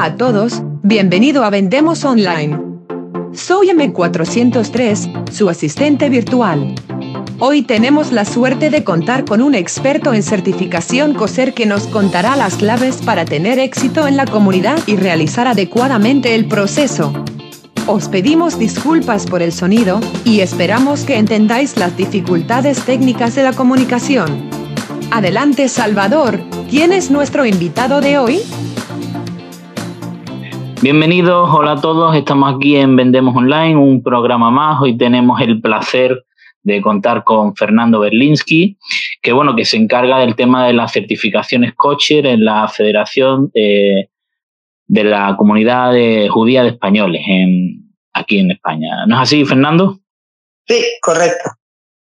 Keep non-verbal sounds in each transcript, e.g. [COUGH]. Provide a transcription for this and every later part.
A todos, bienvenido a Vendemos Online. Soy M403, su asistente virtual. Hoy tenemos la suerte de contar con un experto en certificación COSER que nos contará las claves para tener éxito en la comunidad y realizar adecuadamente el proceso. Os pedimos disculpas por el sonido y esperamos que entendáis las dificultades técnicas de la comunicación. Adelante Salvador, ¿quién es nuestro invitado de hoy? Bienvenidos, hola a todos, estamos aquí en Vendemos Online, un programa más. Hoy tenemos el placer de contar con Fernando Berlinski, que bueno, que se encarga del tema de las certificaciones kosher en la Federación de la Comunidad de Judía de Españoles en, aquí en España. ¿No es así, Fernando? Sí, correcto.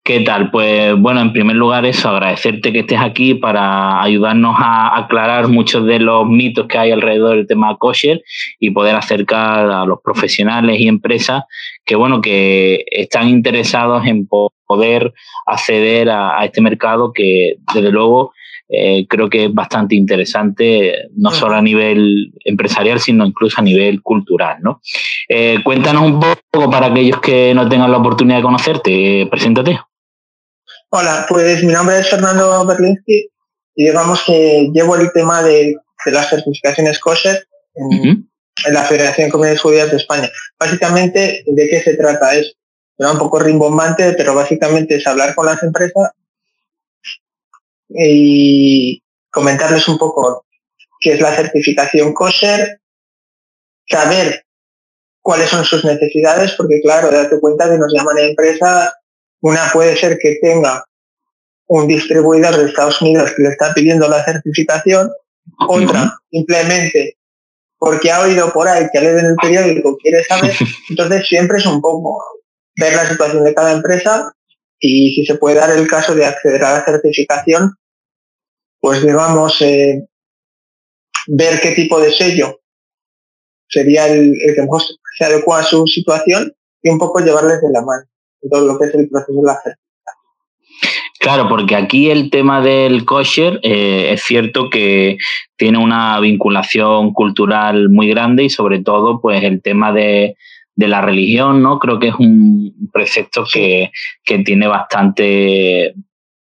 ¿Qué tal? Pues bueno, en primer lugar eso, agradecerte que estés aquí para ayudarnos a aclarar muchos de los mitos que hay alrededor del tema kosher y poder acercar a los profesionales y empresas que bueno, que están interesados en poder acceder a, este mercado que desde luego eh, creo que es bastante interesante, no solo a nivel empresarial, sino incluso a nivel cultural. ¿no? Eh, cuéntanos un poco para aquellos que no tengan la oportunidad de conocerte, preséntate. Hola, pues mi nombre es Fernando Berlinski y digamos que llevo el tema de, las certificaciones kosher en, la Federación de Comunidades Judías de España. Básicamente, ¿de qué se trata? Es un poco rimbombante, pero básicamente es hablar con las empresas y comentarles un poco qué es la certificación kosher, saber cuáles son sus necesidades, porque claro, date cuenta que nos llaman a empresas una puede ser que tenga un distribuidor de Estados Unidos que le está pidiendo la certificación, otra simplemente porque ha oído por ahí que leído en el periódico, quiere saber. [LAUGHS] Entonces siempre es un poco ver la situación de cada empresa y si se puede dar el caso de acceder a la certificación, pues digamos, eh, ver qué tipo de sello sería el, el que mejor se adecua a su situación y un poco llevarles de la mano todo lo que es el proceso de la Claro, porque aquí el tema del kosher eh, es cierto que tiene una vinculación cultural muy grande y sobre todo pues el tema de, la religión, ¿no? Creo que es un precepto que, tiene bastante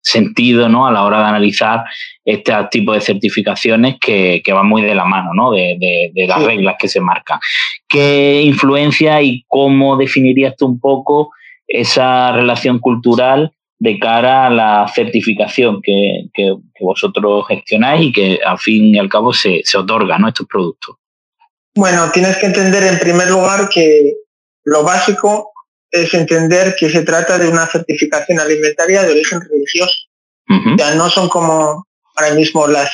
sentido ¿no? a la hora de analizar este tipo de certificaciones que, que van muy de la mano ¿no? de, de las reglas que se marcan. ¿Qué influencia y cómo definirías tú un poco esa relación cultural de cara a la certificación que, vosotros gestionáis y que al fin y al cabo se, se otorga ¿no? estos productos. Bueno, tienes que entender en primer lugar que lo básico es entender que se trata de una certificación alimentaria de origen religioso. Ya no son como ahora mismo las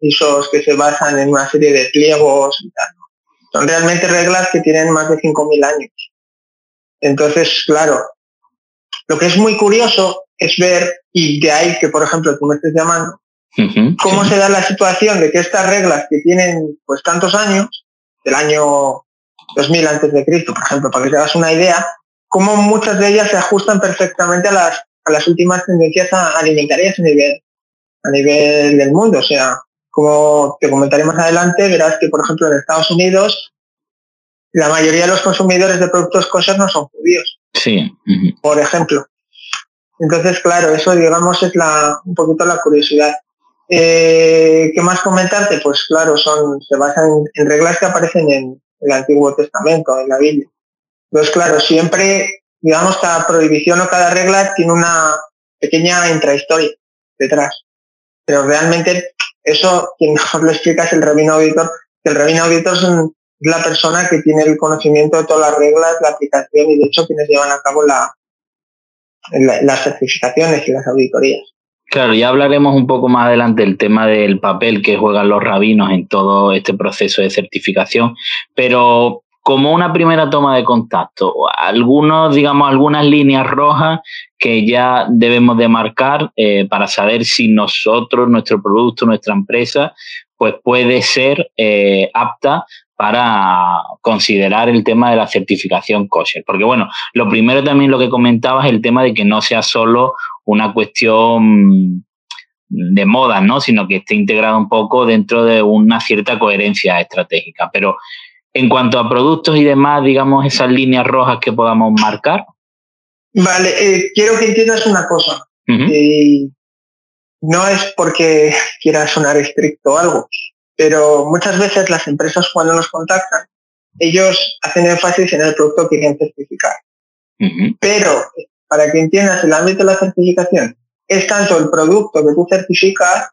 ISOs que se basan en una serie de pliegos y tal. Son realmente reglas que tienen más de 5.000 años. Entonces, claro, lo que es muy curioso es ver, y de ahí que, por ejemplo, tú me estés llamando, cómo se da la situación de que estas reglas que tienen pues tantos años, del año 2000 antes de Cristo, por ejemplo, para que te hagas una idea, cómo muchas de ellas se ajustan perfectamente a las, a las últimas tendencias alimentarias a nivel, a nivel del mundo. O sea, como te comentaré más adelante, verás que, por ejemplo, en Estados Unidos la mayoría de los consumidores de productos kosher no son judíos. Sí. Por ejemplo. Entonces, claro, eso digamos es la, un poquito la curiosidad. Eh, ¿Qué más comentarte? Pues claro, son, se basan en, reglas que aparecen en el Antiguo Testamento, en la Biblia. Entonces, claro, siempre, digamos, cada prohibición o cada regla tiene una pequeña intrahistoria detrás. Pero realmente eso, quien mejor lo explica es el rabino auditor, que el rabino auditor es un, la persona que tiene el conocimiento de todas las reglas, la aplicación y de hecho quienes llevan a cabo la, las certificaciones y las auditorías. Claro, ya hablaremos un poco más adelante del tema del papel que juegan los rabinos en todo este proceso de certificación, pero como una primera toma de contacto, algunos, digamos, algunas líneas rojas que ya debemos de marcar eh, para saber si nosotros, nuestro producto, nuestra empresa, pues puede ser eh, apta para considerar el tema de la certificación kosher. Porque bueno, lo primero también lo que comentabas es el tema de que no sea solo una cuestión de moda, ¿no? Sino que esté integrado un poco dentro de una cierta coherencia estratégica. Pero en cuanto a productos y demás, digamos, esas líneas rojas que podamos marcar. Vale, eh, quiero que entiendas una cosa. Eh, no es porque [LAUGHS] quiera sonar estricto algo, pero muchas veces las empresas cuando nos contactan, ellos hacen énfasis en el producto que quieren certificar. Pero para que entiendas el ámbito de la certificación, es tanto el producto que tú certificas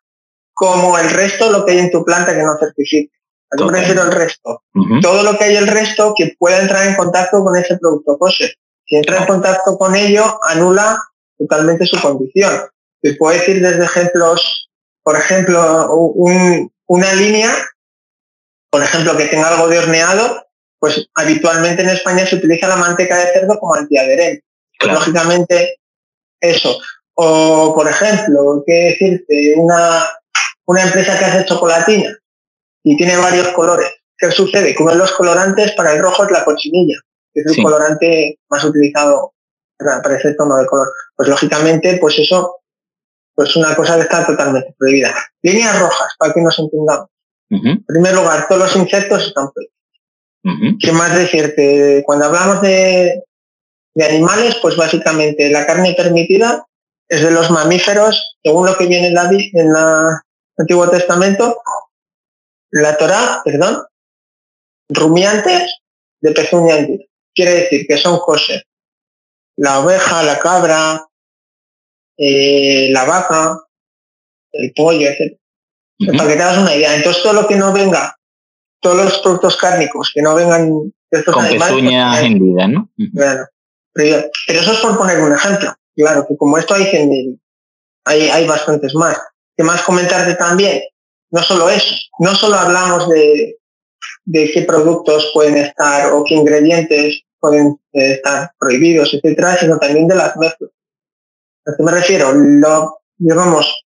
como el resto lo que hay en tu planta que no certifica. ¿A qué me refiero el resto? Todo lo que hay el resto que pueda entrar en contacto con ese producto kosher. Si entra en contacto con ello, anula totalmente su condición. Te puedo decir desde ejemplos, por ejemplo, una línea, por ejemplo, que tenga algo de horneado, pues habitualmente en España se utiliza la manteca de cerdo como antiadherente. Lógicamente, eso. O, por ejemplo, ¿qué decirte? Una, una empresa que hace chocolatina y tiene varios colores. ¿Qué sucede? Que uno de los colorantes para el rojo es la cochinilla, que es el colorante más utilizado para ese tono de color. Pues lógicamente, pues eso, pues una cosa que está totalmente prohibida. Líneas rojas, para que nos entendamos. En primer lugar, todos los insectos están prohibidos. ¿Qué más decirte? Cuando hablamos de, de animales, pues básicamente la carne permitida es de los mamíferos, según lo que viene en la, en la Antiguo Testamento, la Torá, perdón, rumiantes de pezuña Quiere decir que son cosas. La oveja, la cabra, eh, la vaca, el pollo, etc. Para que te hagas una idea. Entonces todo lo que no venga, todos los productos cárnicos que no vengan de estos Con pezuña pues, hendida, ¿no? pero, eso es por poner un ejemplo. Claro, que como esto hay, hay, hay bastantes más. ¿Qué más comentarte también? No solo eso, no solo hablamos de, de qué productos pueden estar o qué ingredientes pueden eh, estar prohibidos, etcétera, sino también de las mezclas. ¿A qué me refiero? Lo, digamos,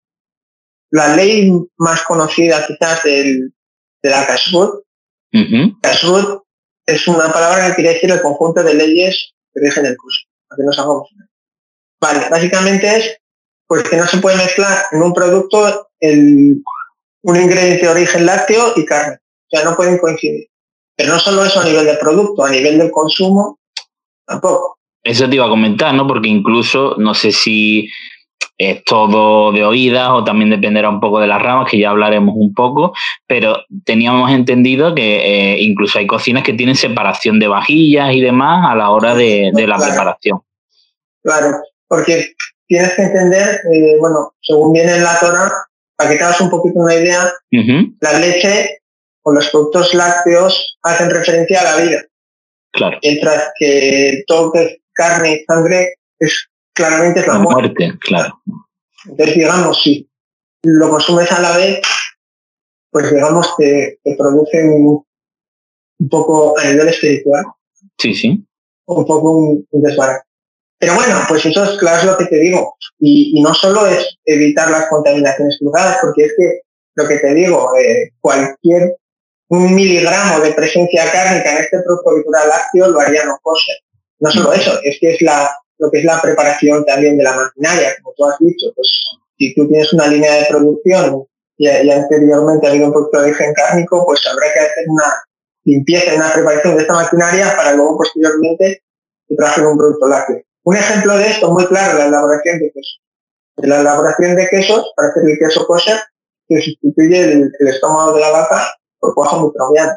la ley más conocida quizás del, de la Kashrut, uh es una palabra que quiere decir el conjunto de leyes que rigen el curso, para que nos hagamos Vale, básicamente es pues que no se puede mezclar en un producto el, un ingrediente de origen lácteo y carne. O sea, no pueden coincidir. Pero no solo eso a nivel de producto, a nivel del consumo, tampoco. Eso te iba a comentar, ¿no? Porque incluso, no sé si es todo de oídas o también dependerá un poco de las ramas, que ya hablaremos un poco, pero teníamos entendido que eh, incluso hay cocinas que tienen separación de vajillas y demás a la hora de, la preparación. Claro, porque tienes que entender, eh, bueno, según viene en la Torah, para que te hagas un poquito una idea, la leche o los productos lácteos hacen referencia a la vida. Claro. Mientras que todo carne y sangre es claramente la, muerte. Claro. Entonces, digamos, si lo consumes a la vez, pues digamos que te producen un poco a nivel espiritual. Sí, sí. Un poco un, un desbarate. Pero bueno, pues eso es claro lo que te digo. Y, no solo es evitar las contaminaciones cruzadas, porque es que lo que te digo, eh, cualquier un miligramo de presencia cárnica en este producto lácteo lo haría no kosher. No solo eso, es que es la, lo que es la preparación también de la maquinaria, como tú has dicho, pues si tú tienes una línea de producción y, anteriormente ha habido un producto de origen cárnico, pues habrá que hacer una limpieza una preparación de esta maquinaria para luego posteriormente trabajar un producto lácteo. Un ejemplo de esto muy claro, la elaboración de quesos. La elaboración de quesos, para hacer el queso kosher, se sustituye el, estómago de la vaca por cuajo microbiano.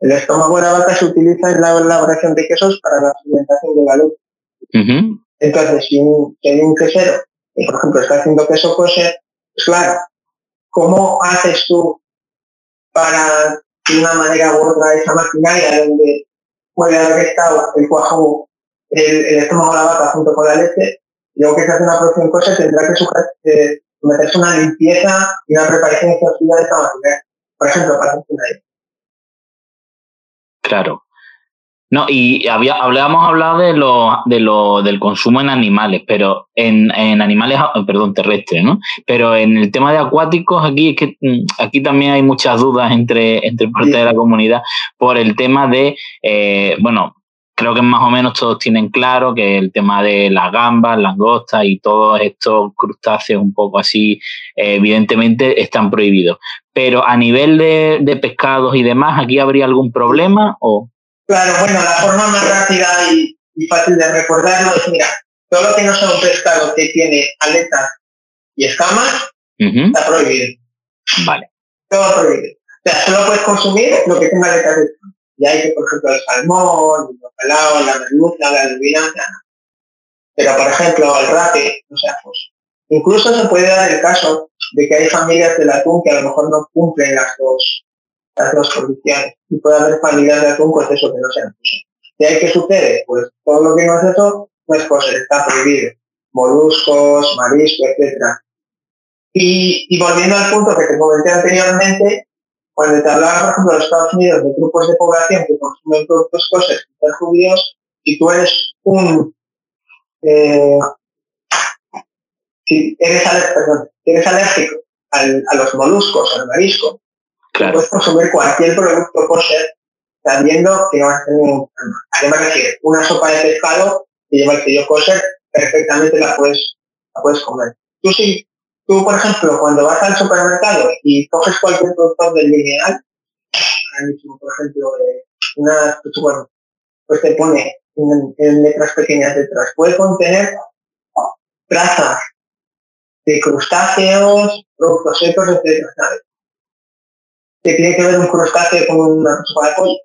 El estómago de la vaca se utiliza en la elaboración de quesos para la fermentación de la luz. Entonces, si, hay un quesero que, por ejemplo, está haciendo queso kosher, pues claro, ¿cómo haces tú para, de una manera u otra, esa maquinaria donde puede haber estado el cuajo el, estómago de la vaca junto con la leche, y luego que se hace una producción cosa tendrá que eh, someterse a una limpieza y una preparación exhaustiva de esta manera. Por ejemplo, para idea. Claro. No, y había, habíamos hablado de lo, de lo, del consumo en animales, pero en, en animales, perdón, terrestres, ¿no? Pero en el tema de acuáticos, aquí es que mm, aquí también hay muchas dudas entre, entre parte de la comunidad por el tema de, eh, bueno, creo que más o menos todos tienen claro que el tema de las gambas, langostas y todos estos crustáceos un poco así, eh, evidentemente están prohibidos. Pero a nivel de, pescados y demás, ¿aquí habría algún problema? O? Claro, bueno, la forma más rápida y, fácil de recordarlo es, mira, todo lo que no sea un pescado que tiene aletas y escamas, está prohibido. Vale. Todo prohibido. O sea, solo puedes consumir lo que tenga aletas de escamas. Y hay que, por ejemplo, el salmón, el bacalao, la merluza, la lubina, pero por ejemplo el rape, o sea, pues incluso se puede dar el caso de que hay familias del atún que a lo mejor no cumplen las dos, las dos condiciones y puede haber familias de atún pues eso que no sean ¿Y hay que sucede? Pues todo lo que no es eso no es cosa, está prohibido. Moluscos, marisco, etcétera. Y, y volviendo al punto que te comenté anteriormente, cuando te hablaba, por ejemplo, de Estados Unidos, de grupos de población que consumen productos cosas ser judíos, si tú eres un... Eh, si eres, eres alérgico a los moluscos, al marisco, puedes consumir cualquier producto kosher sabiendo que vas a tener un Además decir, una sopa de pescado que lleva el sello kosher, perfectamente la puedes, la puedes comer. Tú sí Tú, por ejemplo, cuando vas al supermercado y coges cualquier producto del lineal, por ejemplo, una, pues, pues te pone en, letras pequeñas detrás, puede contener trazas de crustáceos, productos secos, etc. ¿sabes? ¿Qué tiene que ver un crustáceo con una sopa de pollo?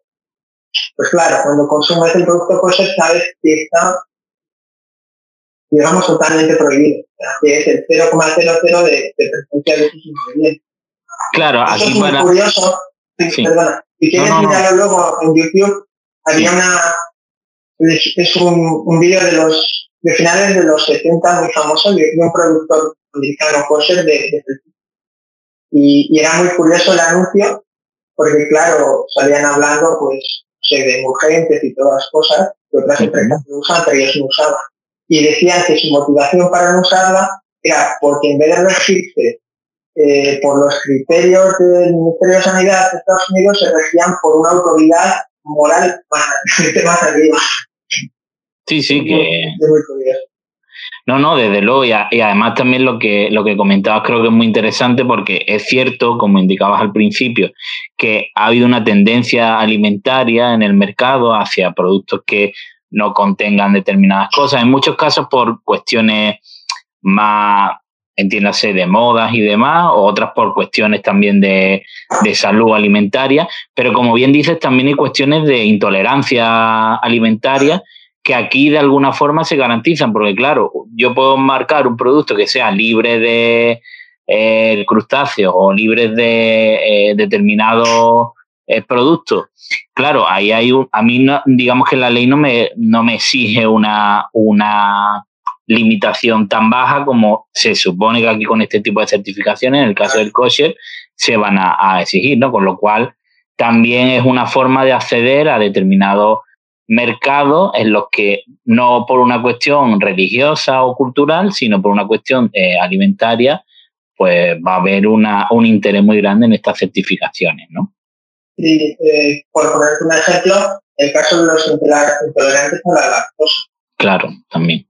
Pues claro, cuando consumes el producto kosher sabes que está digamos, totalmente prohibido, que es el 0,00 de, de presencia de sus ingredientes. Claro, aquí es muy curioso. Sí. Perdona. Si quieres mirarlo luego en YouTube, había una... Es, un, un vídeo de los de finales de los 70 muy famoso de, un productor americano kosher de, de y, y, era muy curioso el anuncio porque claro salían hablando pues de emulgentes y todas las cosas que otras empresas no usan pero ellos no usaban y decían que su motivación para no usarla era porque en vez de regirse eh, por los criterios del Ministerio de Sanidad de Estados Unidos, se regían por una autoridad moral más, [LAUGHS] arriba. Sí, sí, que... No, no, desde luego, y, además también lo que, lo que comentabas creo que es muy interesante porque es cierto, como indicabas al principio, que ha habido una tendencia alimentaria en el mercado hacia productos que no contengan determinadas cosas, en muchos casos por cuestiones más, entiéndase, de modas y demás, o otras por cuestiones también de, salud alimentaria, pero como bien dices, también hay cuestiones de intolerancia alimentaria que aquí de alguna forma se garantizan, porque claro, yo puedo marcar un producto que sea libre de eh, crustáceos o libre de eh, determinados eh, productos claro, ahí hay un, a mí no, digamos que la ley no me, no me exige una, una limitación tan baja como se supone que aquí con este tipo de certificaciones, en el caso del kosher, se van a, exigir, ¿no? Con lo cual también es una forma de acceder a determinados mercados en los que no por una cuestión religiosa o cultural, sino por una cuestión eh, alimentaria, pues va a haber un interés muy grande en estas certificaciones, ¿no? Y eh, por ponerte un ejemplo, el caso de los intolerantes a la lactosa. Claro, también.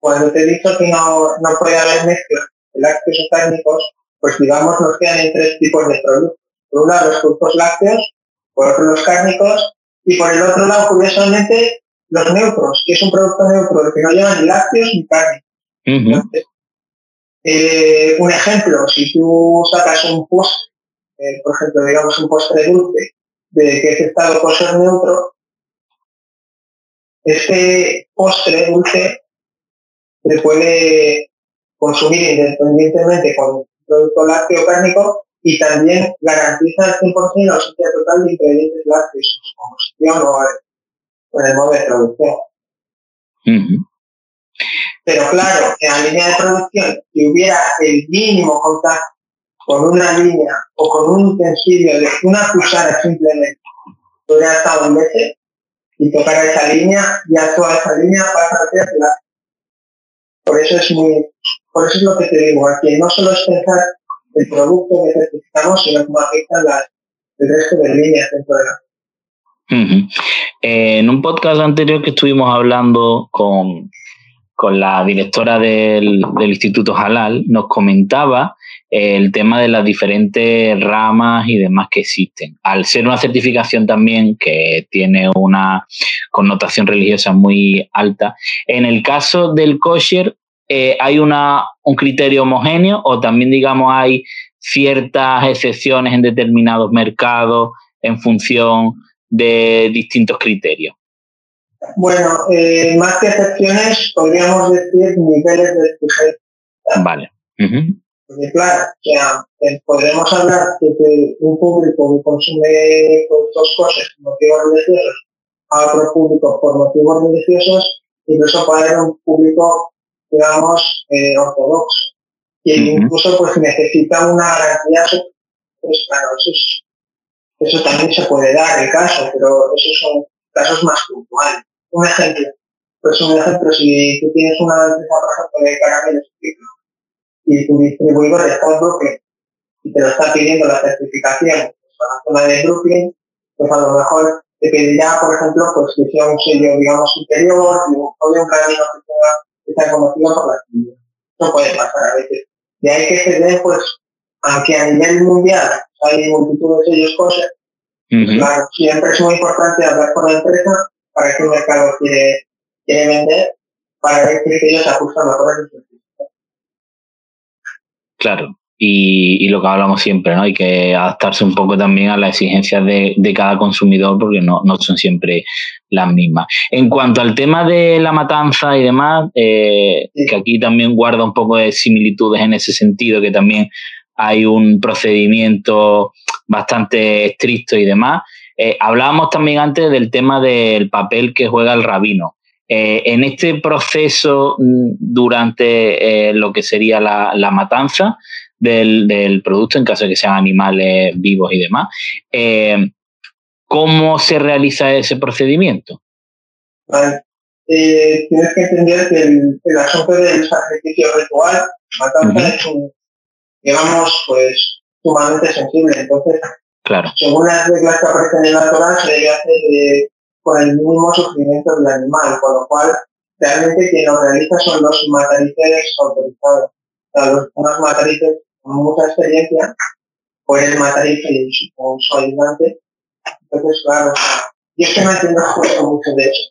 cuando, te he dicho que no, no puede haber mezcla de lácteos o cárnicos, pues digamos nos quedan en tres tipos de productos. Por un lado los productos lácteos, por otro los cárnicos y por el otro lado, curiosamente, los neutros, que es un producto neutro, que no lleva ni lácteos ni carne. eh, un ejemplo, si tú sacas un post eh, por ejemplo, digamos un postre dulce de que es estado ser neutro, este postre dulce se puede consumir independientemente con un producto lácteo cárnico y también garantiza el 100% la ausencia total de ingredientes lácteos, como composición o en el modo de producción. Pero claro, en la línea de producción, si hubiera el mínimo contacto con una línea o con un utensilio de una cuchara simplemente, hubiera estado en veces y tocar esa línea, ya toda esa línea pasa a. Por eso es muy, por eso es lo que te digo, aquí no solo es pensar el producto que necesitamos, sino cómo afectan las, el resto de líneas dentro de la. en un podcast anterior que estuvimos hablando con, la directora del, Instituto Halal, nos comentaba el tema de las diferentes ramas y demás que existen. Al ser una certificación también que tiene una connotación religiosa muy alta, en el caso del kosher, eh, ¿hay una, un criterio homogéneo o también, digamos, hay ciertas excepciones en determinados mercados en función de distintos criterios? Bueno, eh, más que excepciones, podríamos decir niveles de exigencia. Vale. Porque claro, eh, podemos hablar de un público que consume productos cosas por motivos religiosos a otro público por motivos religiosos, incluso puede haber un público, digamos, eh, ortodoxo, que incluso pues necesita una garantía, pues claro, eso es eso también se puede dar el caso, pero esos son casos más puntuales. Un ejemplo, pues un ejemplo, si tú tienes una empresa, por ejemplo, de caramelos y tu distribuidor está en Brooklyn y te lo está pidiendo la certificación para la zona de Brooklyn, pues a lo mejor te pedirá, por ejemplo, pues que sea un sello, digamos, superior, y un caramelo que sea conocido por la comunidad. Eso puede pasar a veces. Y hay que ceder, pues, aunque a nivel mundial hay multitud de sellos cosas, claro, siempre es muy importante hablar con la empresa para que el mercado quiere, quiere vender, para ver que ellos se ajustan mejor sus Claro, y, lo que hablamos siempre, ¿no? Hay que adaptarse un poco también a las exigencias de, cada consumidor porque no, no, son siempre las mismas. En cuanto al tema de la matanza y demás, eh, que aquí también guarda un poco de similitudes en ese sentido, que también hay un procedimiento bastante estricto y demás. Eh, hablábamos también antes del tema del papel que juega el rabino. Eh, en este proceso, mm, durante eh, lo que sería la, matanza del, producto, en caso de que sean animales vivos y demás, ¿cómo se realiza ese procedimiento? tienes que entender que el, el asunto del sacrificio ritual, matanza es un digamos, pues sumamente sensible. Entonces, claro. según las reglas que aparecen en la Torah, se debe hacer con el mínimo sufrimiento del animal, con lo cual realmente quien lo realiza son los matarices autorizados. O sea, los, unos matarices con mucha experiencia pueden matar y con su ayudante. Entonces, claro, yo es que no entiendo mucho de eso.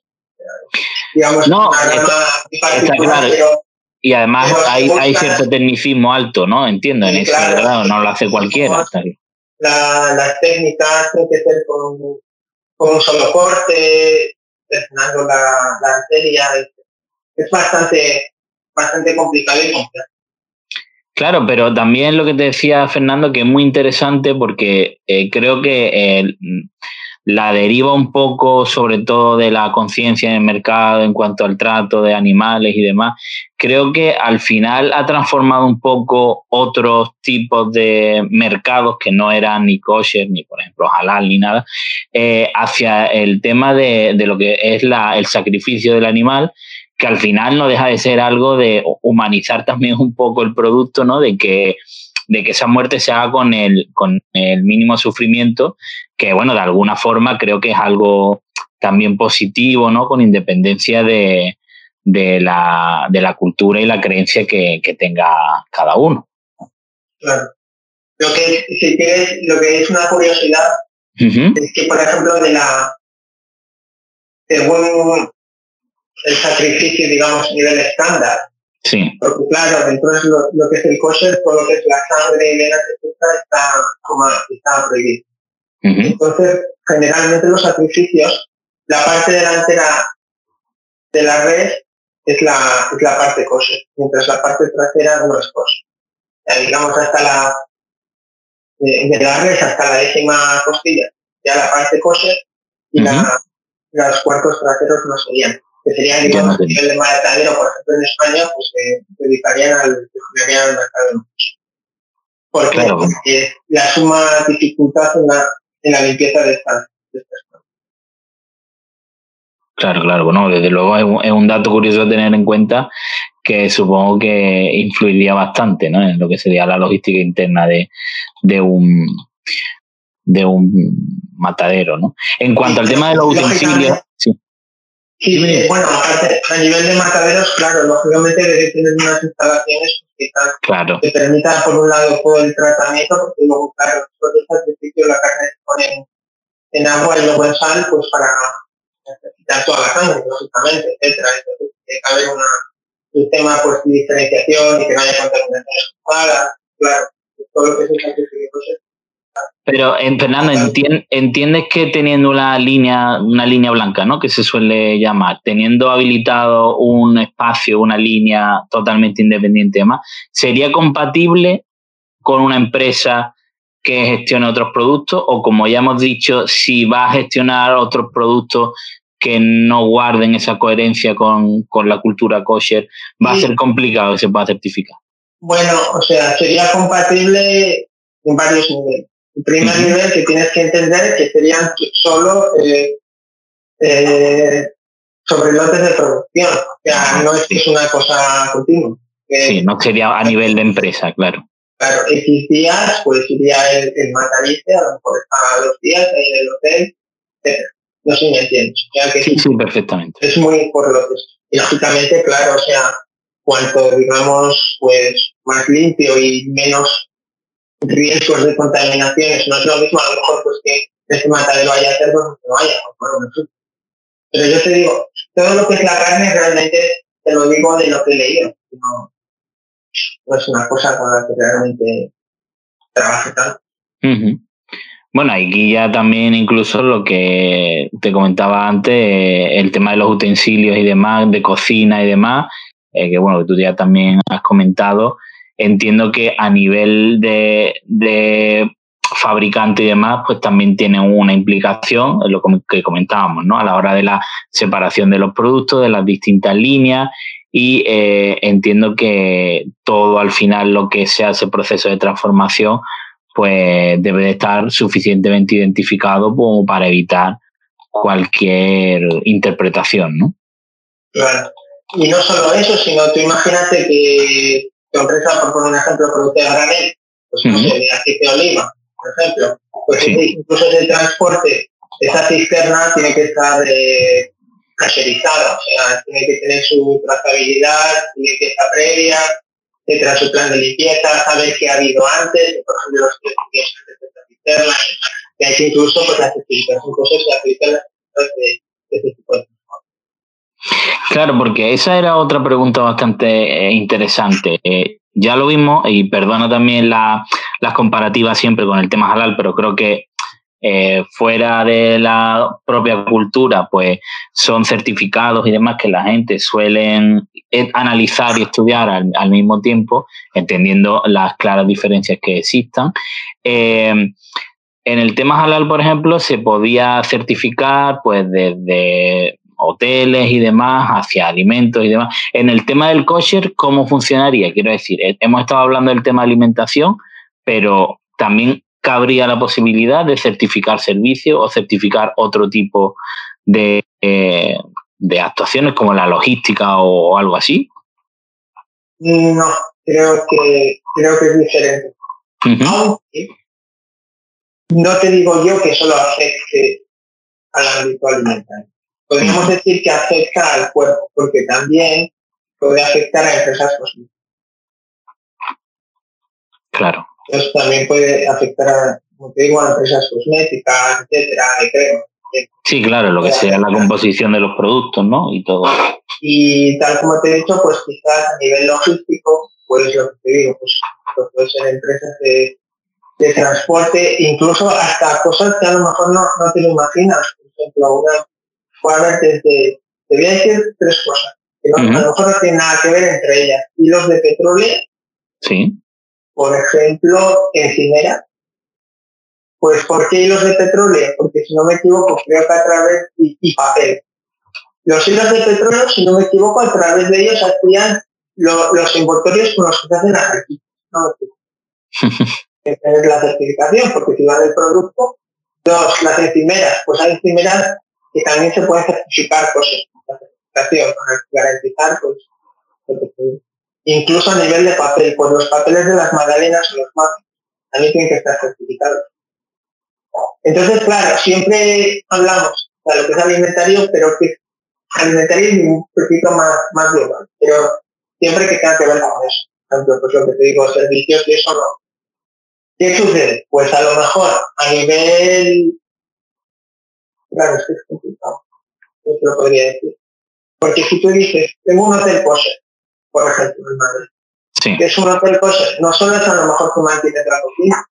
Digamos, no, está, claro. Y además hay, hay cierto tecnicismo alto, ¿no? Entiendo, en eso, ¿verdad? No lo hace cualquiera. La, las técnicas tienen que ser con, un solo corte, presionando la, la arteria. Es bastante, bastante complicado y complejo. Claro, pero también lo que te decía Fernando, que es muy interesante porque eh, creo que eh, la deriva un poco sobre todo de la conciencia en el mercado en cuanto al trato de animales y demás, creo que al final ha transformado un poco otros tipos de mercados que no eran ni kosher, ni por ejemplo halal, ni nada, eh, hacia el tema de, lo que es la, el sacrificio del animal, que al final no deja de ser algo de humanizar también un poco el producto, ¿no? De que de que esa muerte se haga con el, con el mínimo sufrimiento, que bueno, de alguna forma creo que es algo también positivo, ¿no? Con independencia de, de, la, de la cultura y la creencia que, que tenga cada uno. Claro. Lo que, si quieres, lo que es una curiosidad es que, por ejemplo, de la según el sacrificio, digamos, a nivel estándar, Sí. Porque claro, dentro de lo, que es el kosher, todo lo que es la sangre y vena está, como, está prohibido. Entonces, generalmente los sacrificios, la parte delantera de la red es la, es la parte kosher, mientras la parte trasera no es kosher. digamos hasta la, de, la red hasta la décima costilla, ya la parte kosher y la, los cuartos traseros no serían que serían, digamos, de maratadero, por ejemplo, en España, pues se dedicarían al, al mercado ¿Por qué? Porque la suma dificultad en la, en la limpieza de estas, de Claro, claro, bueno, desde luego es un, es un, dato curioso a tener en cuenta que supongo que influiría bastante ¿no? en lo que sería la logística interna de, de un de un matadero, ¿no? En cuanto al tema de los utensilios, sí. Sí, bueno, a nivel de mataderos, claro, lógicamente debe tener unas instalaciones que, claro. que permitan, por un lado, todo el tratamiento, porque luego, claro, después de este principio la carne se pone en agua y luego en sal, pues para necesitar toda la sangre, lógicamente, etcétera. Entonces, tiene que haber un sistema pues, de diferenciación y que no haya contaminaciones claro, todo lo que se pues, pero Fernando, entiendes que teniendo una línea, una línea blanca, ¿no? Que se suele llamar, teniendo habilitado un espacio, una línea totalmente independiente, más, ¿sería compatible con una empresa que gestione otros productos? O como ya hemos dicho, si va a gestionar otros productos que no guarden esa coherencia con, la cultura kosher, va a ser complicado que se pueda certificar. Bueno, o sea, sería compatible en varios niveles. El primer nivel que tienes que entender que serían solo eh, eh, sobre lotes de producción. O sea, no es que es una cosa continua. sí, no sería a nivel de empresa, claro. Claro, X días, pues iría el, el matarice, a lo mejor está dos días ahí en el hotel, No sé si me entiendes. que sí, sí, perfectamente. Es muy por lotes. Y lógicamente, claro, o sea, cuanto digamos, pues más limpio y menos riesgos de contaminaciones. No es lo mismo a lo mejor pues que ese matadero haya cerdos que no haya. Pero yo te digo, todo lo que es la carne realmente te lo digo de lo que he leído. No, no es una cosa con la que realmente trabaje tanto. Bueno, aquí ya también incluso lo que te comentaba antes, el tema de los utensilios y demás, de cocina y demás, eh, que bueno, que tú ya también has comentado, entiendo que a nivel de, fabricante y demás, pues también tiene una implicación, lo que comentábamos, ¿no? A la hora de la separación de los productos, de las distintas líneas, y eh, entiendo que todo al final lo que sea ese proceso de transformación, pues debe de estar suficientemente identificado como para evitar cualquier interpretación, ¿no? Claro. Y no solo eso, sino tú imagínate que tu empresa, por poner un ejemplo, produce granel, pues no sé, de aceite de oliva, por ejemplo, pues incluso ese transporte, esa cisterna tiene que estar eh, caserizada, o sea, tiene que tener su trazabilidad, limpieza previa, etcétera, su plan de limpieza, saber qué ha habido antes, por ejemplo, los que antes de esta cisterna, que hay que incluso pues la certificación cosas aplican de, de, de este tipo de Claro, porque esa era otra pregunta bastante eh, interesante. Eh, ya lo vimos, y perdona también las comparativas siempre con el tema halal, pero creo que eh, fuera de la propia cultura, pues son certificados y demás que la gente suelen analizar y estudiar al, mismo tiempo, entendiendo las claras diferencias que existan. en el tema halal, por ejemplo, se podía certificar pues desde hoteles y demás, hacia alimentos y demás. En el tema del kosher, ¿cómo funcionaría? Quiero decir, eh, hemos estado hablando del tema de alimentación, pero también cabría la posibilidad de certificar servicios o certificar otro tipo de, eh, de actuaciones como la logística o, algo así. No, creo que, creo que es diferente. no te digo yo que solo afecte al ámbito alimentario podríamos decir que afecta al cuerpo, porque también puede afectar a empresas cosméticas. Claro. Entonces también puede afectar a, como te digo, a empresas cosméticas, etcétera, de Sí, claro, lo que sea la composición de los productos, ¿no? Y todo. Y tal como te he dicho, pues quizás a nivel logístico, pues lo que te digo, pues, pues puede ser empresas de, transporte, incluso hasta cosas que a lo mejor no, no te lo imaginas. Por ejemplo, una desde, te voy a decir tres cosas, que a lo mejor no tienen nada que ver entre ellas. Hilos de petróleo, sí. por ejemplo, encimera. Pues, ¿por qué hilos de petróleo? Porque si no me equivoco, creo que a través, y, papel. Los hilos de petróleo, si no me equivoco, a través de ellos hacían los envoltorios con los que se hacen las No [LAUGHS] es la certificación, porque si va del producto, dos, las encimeras, pues hay encimeras que también se puede certificar cosas, certificación, para garantizar, pues, incluso a nivel de papel, pues los papeles de las magdalenas o los mapas también tienen que estar certificados. Entonces, claro, siempre hablamos de lo que es alimentario, pero que alimentario es un poquito más, más global, pero siempre que tenga que ver con eso. Ejemplo, pues lo que te digo, servicios y eso no. ¿Qué sucede? Pues a lo mejor a nivel... Claro, es que es complicado. Yo te lo podría decir. Porque si tú dices, tengo un hotel pose, por ejemplo, en Madrid, sí. que es un hotel pose, no solo es a lo mejor que mantienes la cocina,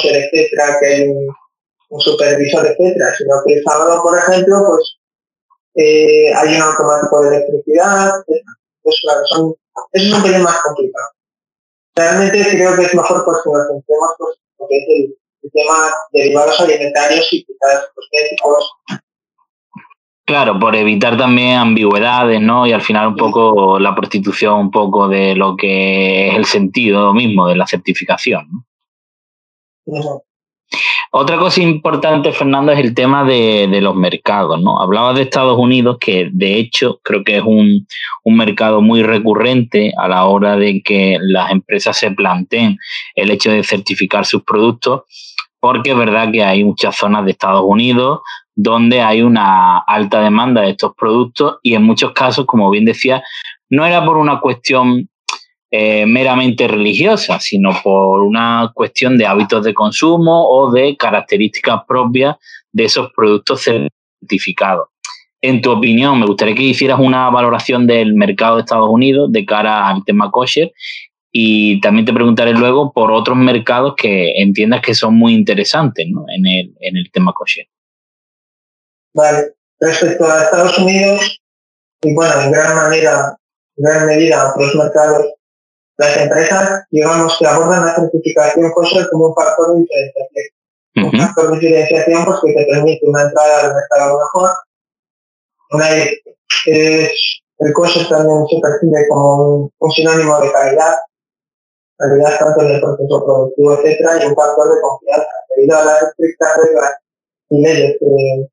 ser etcétera, que hay un, supervisor, etcétera, sino que el sábado, por ejemplo, pues eh, hay un automático de electricidad, Pues claro, son, eso es un pelín más complicado. Realmente creo que es mejor pues, que nos centremos pues, lo que es el, tema derivados alimentarios y quizás cosméticos. Claro, por evitar también ambigüedades, ¿no? Y al final un poco la prostitución, un poco de lo que es el sentido mismo de la certificación, ¿no? Otra cosa importante, Fernando, es el tema de, los mercados, ¿no? Hablabas de Estados Unidos, que de hecho creo que es un, mercado muy recurrente a la hora de que las empresas se planteen el hecho de certificar sus productos, porque es verdad que hay muchas zonas de Estados Unidos donde hay una alta demanda de estos productos y en muchos casos, como bien decía, no era por una cuestión eh, meramente religiosa, sino por una cuestión de hábitos de consumo o de características propias de esos productos certificados. En tu opinión, me gustaría que hicieras una valoración del mercado de Estados Unidos de cara al tema kosher y también te preguntaré luego por otros mercados que entiendas que son muy interesantes en, el, en el tema kosher. Vale, respecto a Estados Unidos, y bueno, en gran manera, en gran medida otros mercados, las empresas, digamos, que abordan la certificación COSER como un factor de diferenciación. Un factor de diferenciación pues, que te permite una entrada al mercado mejor. Una, es, el COSER también se percibe como un, sinónimo de calidad, calidad tanto en el proceso productivo, etcétera, y un factor de confianza. Debido a las estrictas reglas y leyes que,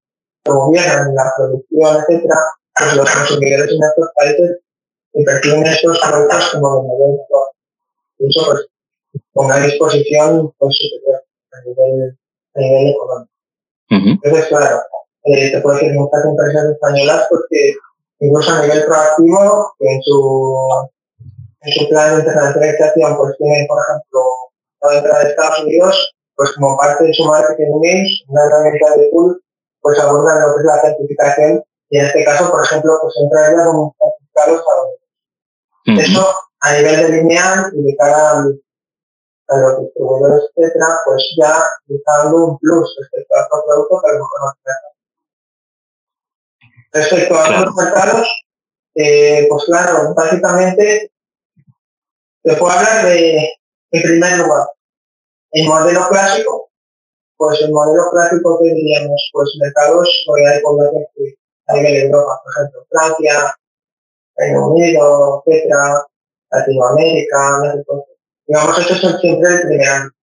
gobiernan la producción, etcétera, pues los consumidores en estos países y perciben estos productos como de mayor valor. Incluso pues, con una disposición pues, superior a nivel, a nivel económico. Entonces, claro, eh, te puedo decir muchas empresas españolas porque que incluso a nivel proactivo, en su, en su plan de internacionalización, pues tienen, por ejemplo, la entrada de Estados Unidos, pues como parte de su marketing news, una herramienta de pool, pues abordan lo que es la certificación y en este caso, por ejemplo, pues entraría como certificados para eso a nivel de lineal y de cara a los distribuidores, etcétera, pues ya está dando un plus respecto a otro producto que a lo mejor no Respecto a otros mercados, eh, pues claro, básicamente se puede hablar de, en primer lugar, el modelo clásico, pues el modelo clásico que diríamos, pues mercados que hay población a nivel de Europa, por ejemplo, Francia, Reino Unido, etcétera, Latinoamérica, México. Digamos, estos son siempre el primer ámbito.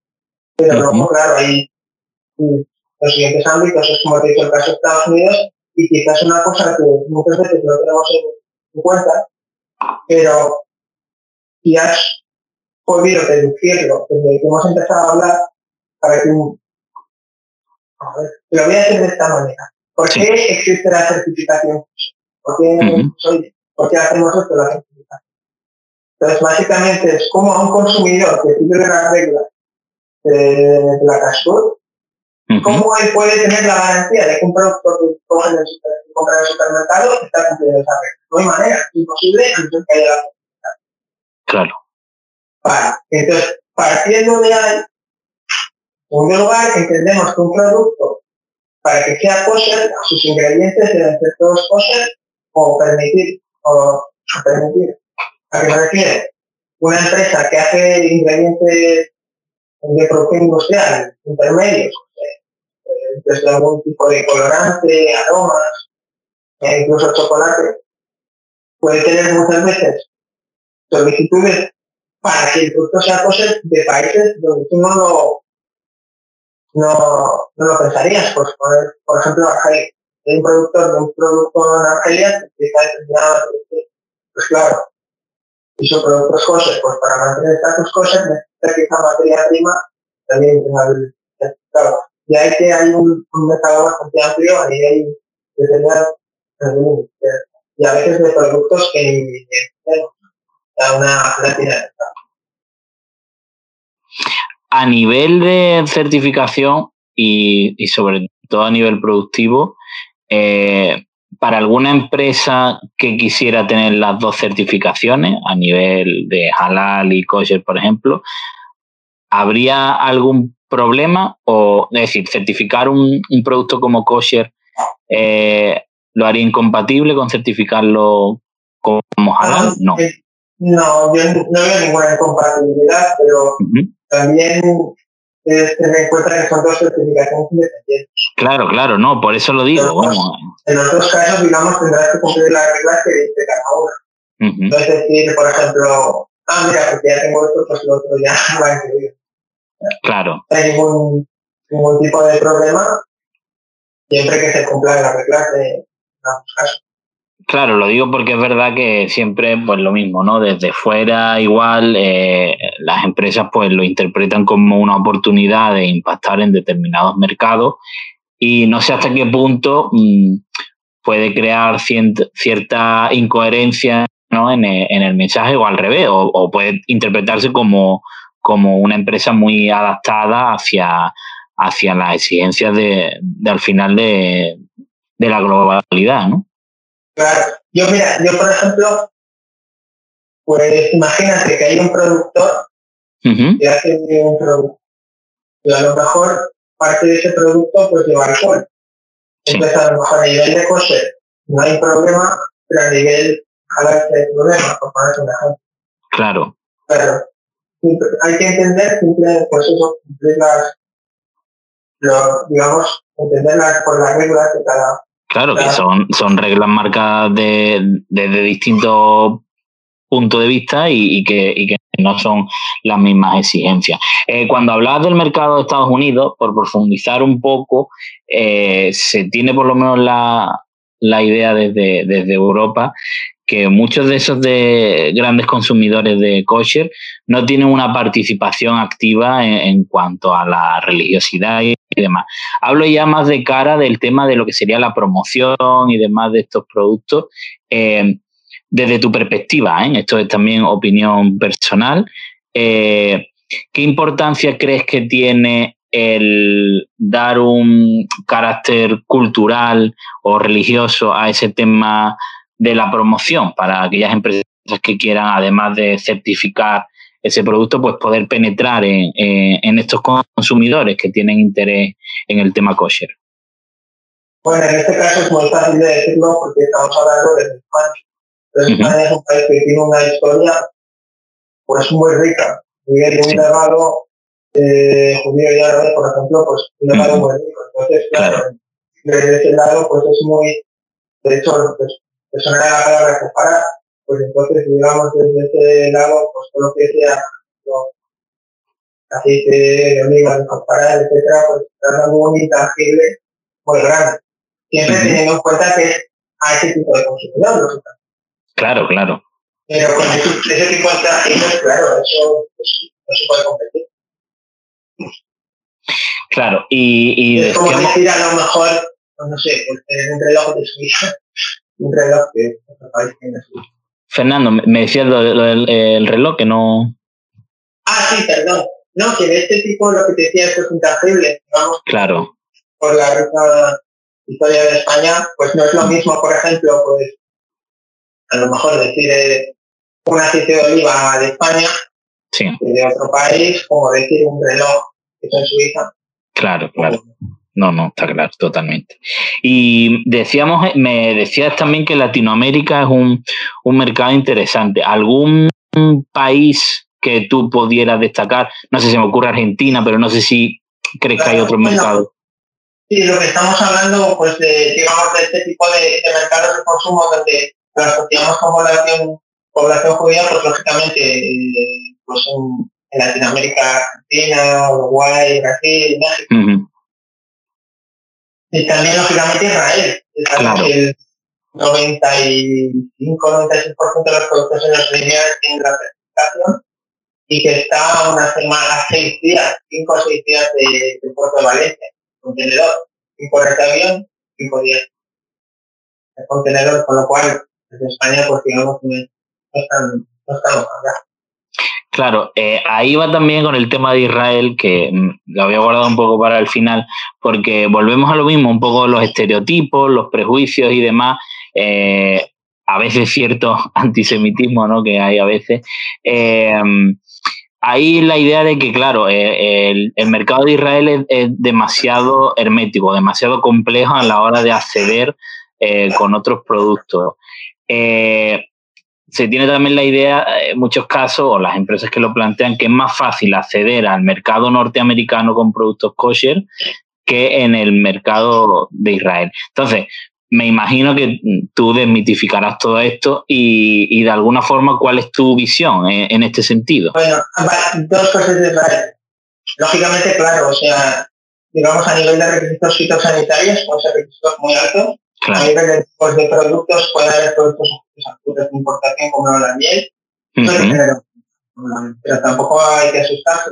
Pero luego, claro, hay los siguientes ámbitos, es como te he dicho, el caso de Estados Unidos, y quizás una cosa que muchas veces no tenemos en, cuenta, pero si has podido deducirlo desde que hemos empezado a hablar, para que a ver, lo voy a decir de esta manera. ¿Por qué existe la certificación? ¿Por qué soy ¿Por qué hacemos esto la certificación? Entonces, básicamente es como a un consumidor que sigue las reglas de la Castur, ¿cómo él puede tener la garantía de que un producto que compra en el, supermercado está cumpliendo esa regla? No hay manera, es imposible a no que haya la certificación. Claro. Vale, entonces, partiendo de ahí, en segundo lugar, entendemos que un producto, para que sea kosher, sus ingredientes deben ser todos kosher o permitir o permitir. ¿A qué me refiero? Una empresa que hace ingredientes de producción industrial intermedios, eh, desde algún tipo de colorante, aromas, e incluso chocolate, puede tener muchas veces solicitudes para que el producto sea cosa de países donde tú no lo, no, no lo pensarías. Pues, por, ejemplo, Argelia de un productor de un producto en Argelia que está determinado pues claro, hizo productos cosas, pues para mantener estas cosas necesita que esa materia prima también tenga certificado. ya hay que hay un, mercado bastante amplio a nivel de tener y a veces de productos que a una platina. A nivel de certificación y, y sobre todo a nivel productivo, eh, para alguna empresa que quisiera tener las dos certificaciones, a nivel de halal y kosher, por ejemplo, ¿habría algún problema? O, es decir, certificar un, producto como kosher eh, lo haría incompatible con certificarlo como halal? Ah, no. No, yo no veo ninguna incompatibilidad, pero también se me encuentra que son dos certificaciones independientes. Claro, claro, no, por eso lo digo. En los dos casos, digamos, tendrás que cumplir las reglas que dice cada una. No es decir, por ejemplo, ah, mira, porque ya tengo esto, pues lo otro ya [LAUGHS] va a incluir. Claro. No hay ningún, ningún tipo de problema siempre que se cumplan las reglas de ambos casos. Claro, lo digo porque es verdad que siempre, pues lo mismo, ¿no? Desde fuera, igual, eh, las empresas, pues lo interpretan como una oportunidad de impactar en determinados mercados y no sé hasta qué punto mm, puede crear cierta incoherencia ¿no? en, el, mensaje o al revés, o, puede interpretarse como, como una empresa muy adaptada hacia, hacia las exigencias de, al final de, de la globalidad, ¿no? Claro, yo mira, yo por ejemplo, pues imagínate que hay un productor que hace un producto. Y a lo mejor parte de ese producto pues lleva alcohol. Entonces a lo mejor a nivel de coser no hay problema, pero a nivel jalarse hay problema, por poner un ejemplo. Claro. Pero hay que entender siempre, pues eso, cumplir las, digamos, entender las, por las reglas de cada Claro, que son, son reglas marcadas desde de, distintos puntos de vista y, que, no son las mismas exigencias. Eh, cuando hablabas del mercado de Estados Unidos, por profundizar un poco, eh, se tiene por lo menos la, idea desde, desde Europa que muchos de esos de grandes consumidores de kosher no tienen una participación activa en, cuanto a la religiosidad y, demás. Hablo ya más de cara del tema de lo que sería la promoción y demás de estos productos. Eh, desde tu perspectiva, ¿eh? esto es también opinión personal, eh, ¿qué importancia crees que tiene el dar un carácter cultural o religioso a ese tema de la promoción para aquellas empresas que quieran, además de certificar ese producto, pues poder penetrar en, en, estos consumidores que tienen interés en el tema kosher. Bueno, en este caso es muy fácil de decirlo porque estamos hablando de España. España es un país que tiene una historia pues muy rica. Vive de un legado eh, judío y árabe, por ejemplo, pues un legado muy rico. Entonces, claro, desde ese lado, pues es muy, de hecho, pues, eso no era la palabra comparar, pues entonces, digamos, desde ese lado, pues todo lo que sea aceite de oliva, de comparar, etcétera, pues dando un intangible muy grande. Siempre teniendo en cuenta que a ese tipo de consumidor, Claro, claro. Pero con ese, tipo de intangibles, claro, eso pues, no se puede competir. Claro, y... y es como decir a lo mejor, no sé, pues, un reloj de Suiza un reloj que país tiene Fernando, me decías lo, del reloj que no... Ah, sí, perdón. No, que de este tipo lo que te decía es intangible, vamos. Claro. Por la rica historia de España, pues no es lo mismo, por ejemplo, pues a lo mejor decir eh, un aceite de oliva de España sí. de otro país, como decir un reloj que es en Suiza. Claro, claro. No, no, está claro, totalmente. Y decíamos, me decías también que Latinoamérica es un, mercado interesante. ¿Algún país que tú pudieras destacar? No sé si me ocurre Argentina, pero no sé si crees que hay otro mercado. Sí, lo que estamos hablando, pues, de, digamos, de este tipo de, mercados de consumo donde lo asociamos con población, población judía, pues, lógicamente, eh, pues, en, Latinoamérica, Argentina, Uruguay, Brasil, México. Y también, lógicamente, Israel. Claro. El 95-96% de los productos en los lineales tienen la presentación y que está una semana, seis días, cinco o seis días de, Puerto de Valencia. contenedor, 5 horas de avión, 5 días el contenedor, con lo cual desde España pues digamos no, están, no estamos Claro, eh, ahí va también con el tema de Israel, que mm, lo había guardado un poco para el final, porque volvemos a lo mismo, un poco los estereotipos, los prejuicios y demás. Eh, a veces cierto [LAUGHS] antisemitismo, ¿no? Que hay a veces. Eh, ahí la idea de que, claro, el, mercado de Israel es, demasiado hermético, demasiado complejo a la hora de acceder con otros productos se tiene también la idea, en muchos casos, o las empresas que lo plantean, que es más fácil acceder al mercado norteamericano con productos kosher que en el mercado de Israel. Entonces, me imagino que tú desmitificarás todo esto y, de alguna forma, ¿cuál es tu visión en, este sentido? Bueno, dos cosas de Israel. Lógicamente, claro, o sea, digamos a nivel de requisitos fitosanitarios, pueden ser requisitos muy altos, a nivel de de productos, puede haber productos de importación como la miel, pero tampoco hay que asustarse.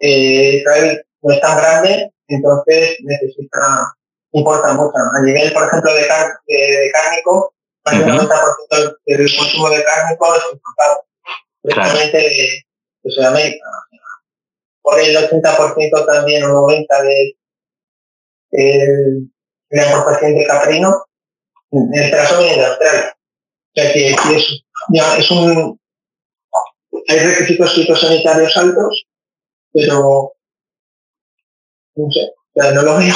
Eh, Israel no es tan grande, entonces necesita, importa mucho. A nivel, por ejemplo, de, de, cárnico, más del 90% del consumo de cárnico es importado, directamente de, Sudamérica. Por el 80% también o 90% de, de la importación de caprino, en el caso viene de Australia. Sea que es, ya es un. Hay requisitos fitosanitarios altos, pero. No sé, no lo veo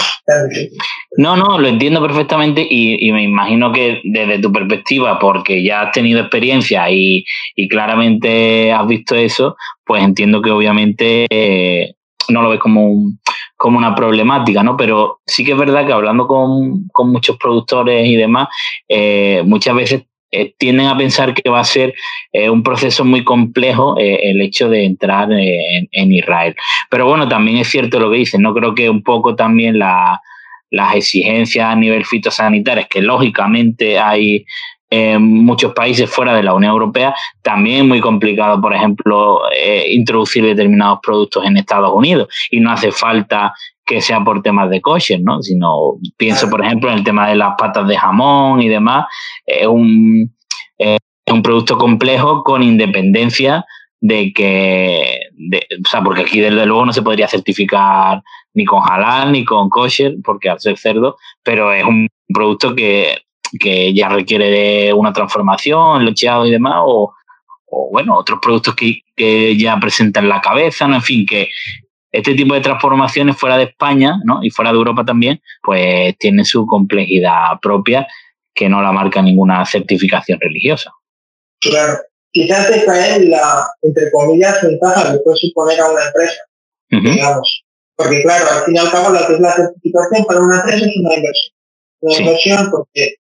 No, no, lo entiendo perfectamente y, me imagino que desde tu perspectiva, porque ya has tenido experiencia y, claramente has visto eso, pues entiendo que obviamente eh, no lo ves como un, como una problemática, ¿no? Pero sí que es verdad que hablando con, muchos productores y demás, eh, muchas veces eh, tienden a pensar que va a ser eh, un proceso muy complejo el hecho de entrar en, Israel. Pero bueno, también es cierto lo que dicen, ¿no? Creo que un poco también las exigencias a nivel fitosanitario, que lógicamente hay en muchos países fuera de la Unión Europea, también es muy complicado, por ejemplo, eh, introducir determinados productos en Estados Unidos y no hace falta que sea por temas de kosher, ¿no? Sino pienso, por ejemplo, en el tema de las patas de jamón y demás, es un, un producto complejo con independencia de que, o sea, porque aquí desde luego no se podría certificar ni con halal ni con kosher, porque al ser cerdo, pero es un producto que que ya requiere de una transformación, locheado y demás, o, bueno, otros productos que, ya presentan la cabeza, ¿no? En fin, que este tipo de transformaciones fuera de España, ¿no? Y fuera de Europa también, pues tienen su complejidad propia que no la marca ninguna certificación religiosa. Claro. Quizás esta es la, entre comillas, ventaja que puede suponer a una empresa, digamos. Porque claro, al fin y al cabo, lo que es la certificación para una empresa es una inversión. Una inversión porque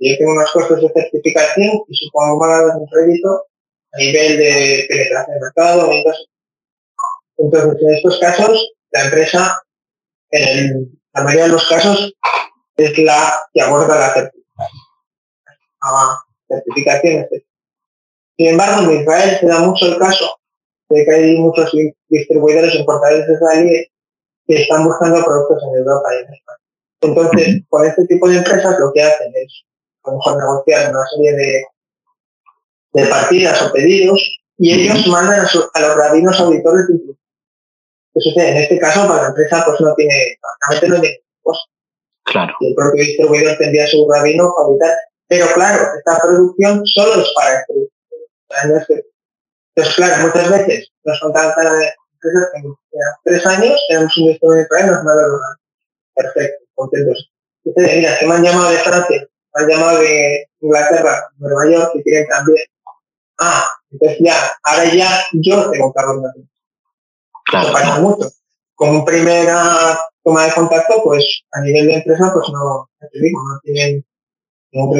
yo tengo unos costos de certificación y supongo que van a un crédito a nivel de penetración de mercado. Entonces, en estos casos, la empresa, en la mayoría de los casos, es la que aborda la certificación. Ah, Sin embargo, en Israel se da mucho el caso de que hay muchos distribuidores importadores israelíes que están buscando productos en Europa y en España. Entonces, con este tipo de empresas lo que hacen es a lo mejor negociar una serie de, de partidas o pedidos y ellos mandan a, los rabinos auditores de Eso en este caso para la empresa pues no tiene, prácticamente no tiene costo. Claro. Y el propio distribuidor tendría su rabino auditar. Pero claro, esta producción solo es para este distribuidor. Entonces, claro, muchas veces nos contactan empresas que en tres años tenemos un distribuidor para nos mandan Perfecto, contentos. Ustedes, mira, que me han llamado de Francia han llamado de Inglaterra, Nueva York, que quieren también. Ah, entonces ya, ahora ya yo tengo cargo de Claro. Pasa mucho. Como primera toma de contacto, pues a nivel de empresa, pues no, te digo, no tienen. No.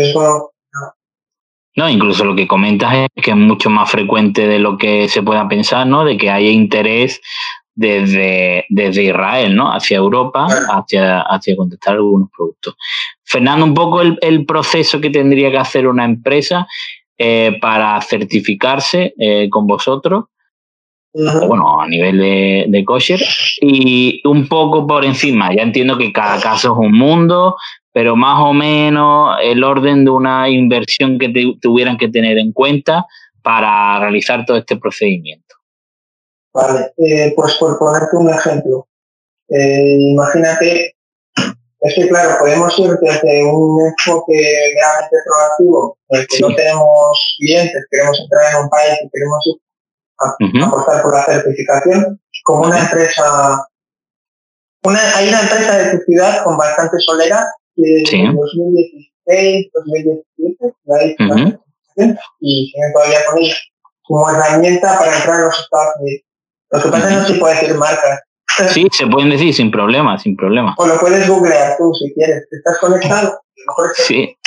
no, incluso lo que comentas es que es mucho más frecuente de lo que se pueda pensar, ¿no? De que haya interés desde, desde Israel, ¿no? Hacia Europa, hacia, hacia contestar algunos productos. Fernando, un poco el, proceso que tendría que hacer una empresa eh, para certificarse eh, con vosotros. Bueno, a nivel de, de, kosher, y un poco por encima. Ya entiendo que cada caso es un mundo, pero más o menos el orden de una inversión que tuvieran que tener en cuenta para realizar todo este procedimiento. Vale, eh, pues por ponerte un ejemplo, eh, imagínate, es que claro, podemos ir desde un enfoque realmente proactivo, en el que no tenemos clientes, queremos entrar en un país y queremos ir a, apostar por la certificación, como una empresa, una, hay una empresa de tu ciudad con bastante solera que sí. en 2016, 2017, la uh y siguen todavía con ella como herramienta para entrar en los Estados Unidos. Lo que pasa es que no se puede decir marcas. Sí, se pueden decir sin problema, sin problema. O lo puedes googlear tú si quieres. ¿Estás conectado? sí. [LAUGHS]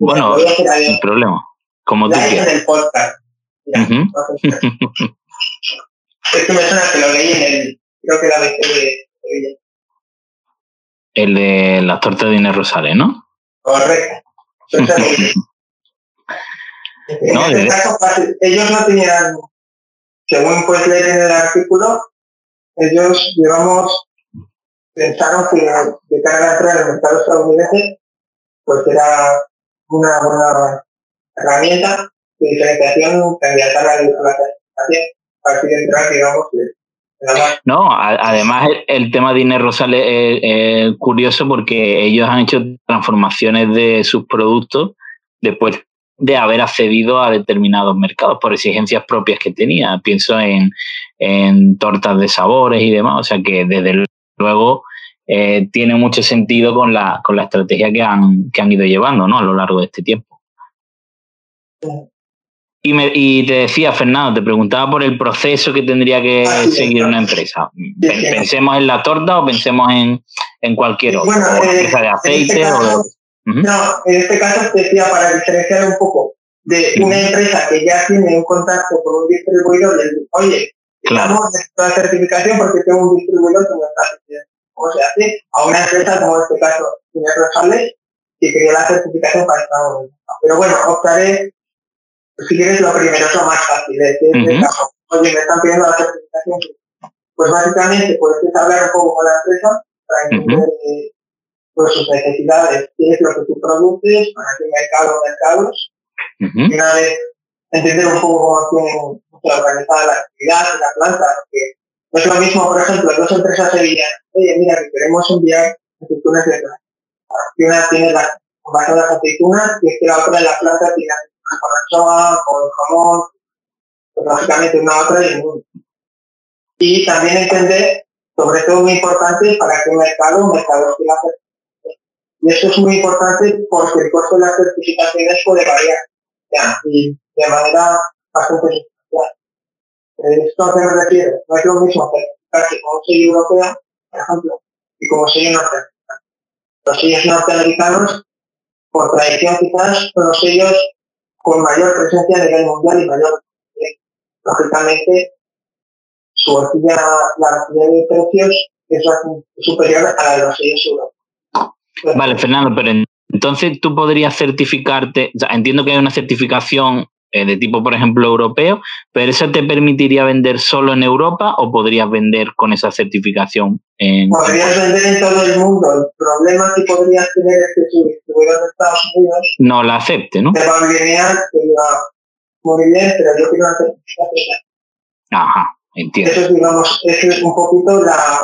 Bueno, sin problema. Como tú quieras. el podcast. Mira, [LAUGHS] es que me suena que lo leí en el, creo que la vez de, de El de las tortas de Inés Rosales, ¿no? Correcto. [LAUGHS] en este caso, ellos no tenían, según puedes leer en el artículo, ellos, digamos, pensaron que de cara a entrar al mercado estadounidense, pues era una buena herramienta diferenciación candidatar a la certificación para que entrar, digamos, no, además el, tema de Inés Rosales es, curioso porque ellos han hecho transformaciones de sus productos después de haber accedido a determinados mercados por exigencias propias que tenía. Pienso en, en tortas de sabores y demás, o sea que desde luego eh, tiene mucho sentido con la, con la estrategia que han, que han ido llevando ¿no? a lo largo de este tiempo. Y, me, y te decía, Fernando, te preguntaba por el proceso que tendría que ah, seguir una empresa. ¿Pensemos en la torta o pensemos en, en cualquier otra? Bueno, eh, empresa de aceite este o no, en este caso te decía para diferenciar un poco de una empresa que ya tiene un contacto con un distribuidor le oye, claro. la certificación porque tengo un distribuidor que me está haciendo. ¿Cómo se hace? A una empresa como en este caso, tiene Rosales, que quería la certificación para Estados Unidos. Pero bueno, optaré, si quieres, lo primero es lo más fácil. Es decir, caso, oye, me están pidiendo la certificación. Pues básicamente puedes hablar un poco con la empresa para entender por sus necesidades, qué es lo que tú produces, para qué mercado o mercados. Y una vez entender un poco cómo tienen organizada la actividad de la planta, porque no es lo mismo, por ejemplo, dos empresas sevillanas, oye, mira, que queremos enviar aceitunas de planta. Una tiene las las aceitunas y es que la otra en la planta tiene con anchoa, con jamón, pues lógicamente una otra y Y también entender, sobre todo muy importante, para qué mercado, mercados que hacer y esto es muy importante porque el costo de las certificaciones puede variar ya, y de manera bastante sustancial. ¿Esto a qué me refiero? No es lo mismo certificarse como sello europeo, por ejemplo, y como sello norteamericano. Los sellos norteamericanos, por tradición quizás, son los sellos con mayor presencia a nivel mundial y mayor. Lógicamente, su horquilla, la horquilla de precios es superior a la de los sellos. Vale, Fernando, pero entonces tú podrías certificarte, entiendo que hay una certificación eh, de tipo, por ejemplo, europeo, pero ¿eso te permitiría vender solo en Europa o podrías vender con esa certificación en... Podrías vender en todo el mundo. El problema que podrías tener es que su distribuidor de Estados Unidos... No la acepte, ¿no? Te va a alinear, te va muy bien, pero yo quiero una certificación. Ajá, entiendo. Eso, digamos, es un poquito la,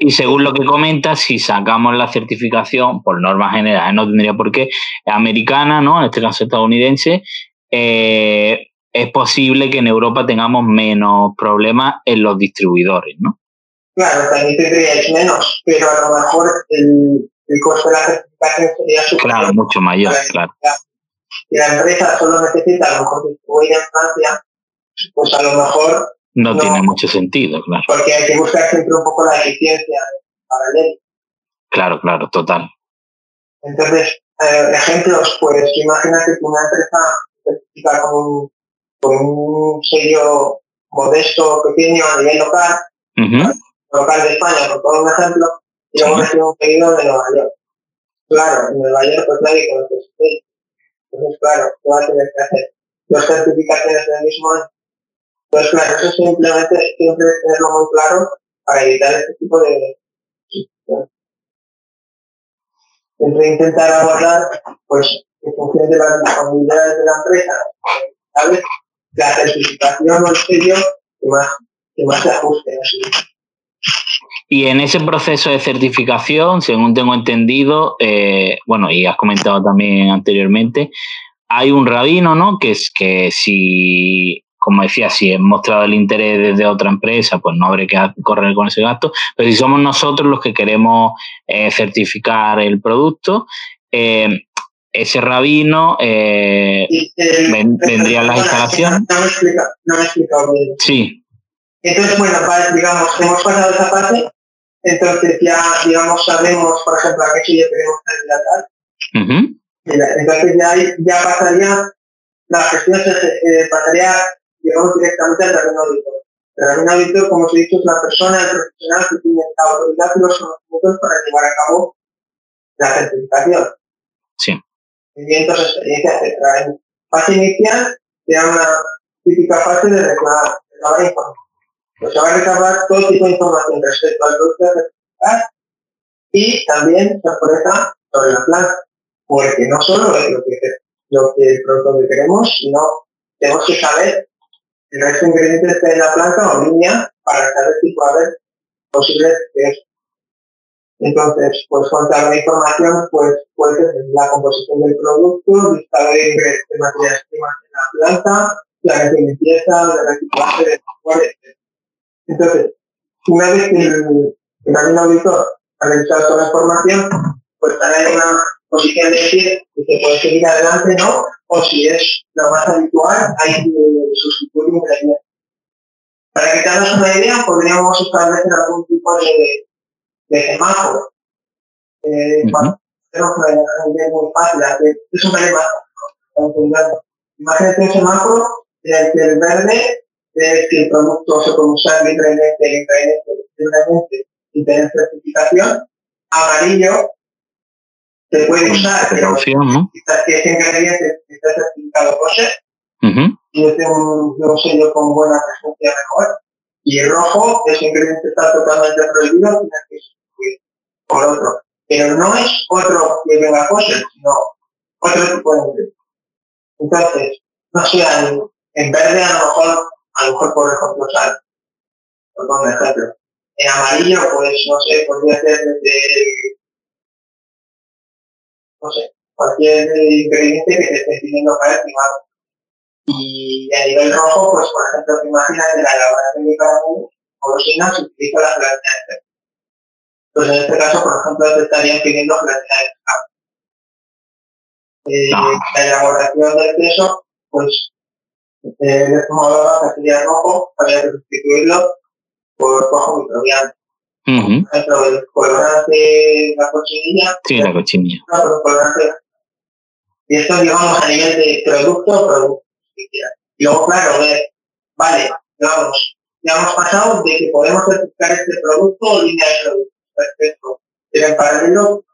y, según lo que comentas, si sacamos la certificación, por normas generales, no tendría por qué, americana, ¿no? En este caso estadounidense, eh, es posible que en Europa tengamos menos problemas en los distribuidores, ¿no? Claro, también tendríais menos, pero a lo mejor el, costo de la certificación sería superior. Claro, mucho mayor, claro. Si la empresa solo necesita a lo mejor distribuir en Francia, pues a lo mejor no, tiene mucho sentido, claro. Porque hay que buscar siempre un poco la eficiencia paralela. Claro, claro, total. Entonces, eh, ejemplos, pues imagínate que una empresa con un, con un sello modesto, pequeño a nivel local, local de España, por todo un ejemplo, y luego recibe un pedido de Nueva York. Claro, en Nueva York pues nadie conoce ese sello. Entonces, claro, ¿qué va a tener que hacer? Dos certificaciones del mismo año Pues eso simplemente siempre tenerlo muy claro para evitar este tipo de siempre intentar abordar pues en función de las disponibilidades de la empresa, ¿sabes? La certificación o el sello que más, que más se ajuste. Así. Y en ese proceso de certificación, según tengo entendido, eh, bueno, y has comentado también anteriormente, hay un rabino, ¿no? Que es que si, como decía, si he mostrado el interés desde otra empresa, pues no habré que correr con ese gasto. Pero si somos nosotros los que queremos eh, certificar el producto, eh, ese rabino vendría a las instalaciones. No me he explicado, bien. Sí. Entonces, bueno, digamos, hemos pasado esa fase entonces ya, digamos, sabemos, por ejemplo, a qué sitio tenemos que candidatar. Entonces ya, ya pasaría, la gestión se eh, pasaría, digamos, directamente al rabino auditor. El rabino auditor, como os he dicho, es la persona, el profesional que tiene la autoridad y los conocimientos para llevar a cabo la certificación. Sí. Movimientos, experiencias, etc. En fase inicial, sería una típica fase de reclamar, reclamar información pues se va a recabar todo tipo de información respecto al producto de y también sorpresa sobre la planta, porque no solo es lo que, lo que el producto que queremos, sino tenemos que saber el resto de ingredientes hay en la planta o línea para saber si puede haber posibles es. Entonces, pues contar la información, pues puede ser la composición del producto, listado de de materias primas en la planta, planes de limpieza, de reciclaje, de. Entonces, una vez que el, el auditor ha revisado toda la información, pues estará en una posición de decir que se puede seguir adelante, ¿no? O si es lo más habitual, hay que sustituir ingredientes. Para que te una idea, podríamos establecer algún tipo de, de semáforo. Eh, uh -huh. Tenemos una muy fácil, es un semáforo. Imagínate un semáforo en el que el verde es que el producto se puede usar libremente, libremente, libremente sin tener certificación. Amarillo se puede usar, pero ¿no? que ese ingrediente está certificado kosher uh -huh. y es un, sello con buena presencia mejor. Y el rojo, ese ingrediente está totalmente prohibido, tiene que sustituir por otro. Pero no es otro que venga kosher, sino otro tipo de ingrediente. Entonces, no sea en, en verde a lo mejor a lo mejor por ejemplo sal, por un ejemplo. En amarillo, pues no sé, podría ser desde, no sé, cualquier ingrediente que te esté pidiendo para estimado. Y a nivel rojo, pues por ejemplo, te imaginas que la elaboración de caramelo o se utiliza la gelatina de Pues en este caso, por ejemplo, te estarían pidiendo gelatina de pescado. Eh, La elaboración del queso, pues eh, de este modo sería rojo había que sustituirlo por rojo microbiano. Uh -huh. La cochinilla. Sí, la cochinilla. No. Y esto, digamos, a nivel de producto, producto. Y luego, claro, ver, vale, digamos, ya hemos pasado de que podemos certificar este producto o línea de producto. Perfecto. Pero en paralelo,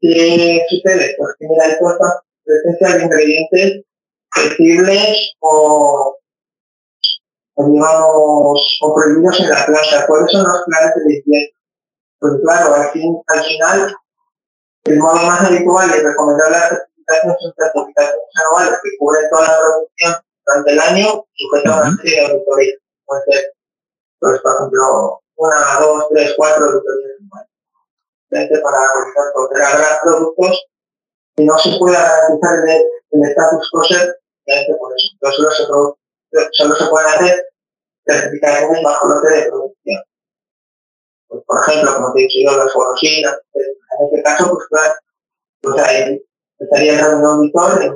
¿qué sucede? Pues que mira, hay cosas, presencia de ingredientes flexibles o, digamos, o prohibidos en la planta. ¿Cuáles son los planes de limpieza? Pues claro, al, fin, al final, el modo más habitual de recomendar las certificaciones son certificaciones anuales que cubren toda la producción durante el año, sujetas a una serie de auditorías. Puede ser, pues, por ejemplo, una, dos, tres, cuatro auditorías anuales. Para realizar habrá productos que no se pueda garantizar el, el status kosher por eso. Entonces solo se, produce, solo se pueden hacer certificaciones bajo lote de producción. Pues, por ejemplo, como te he dicho yo, las golosinas, en este caso, pues claro, pues ahí estaría dando un auditor en,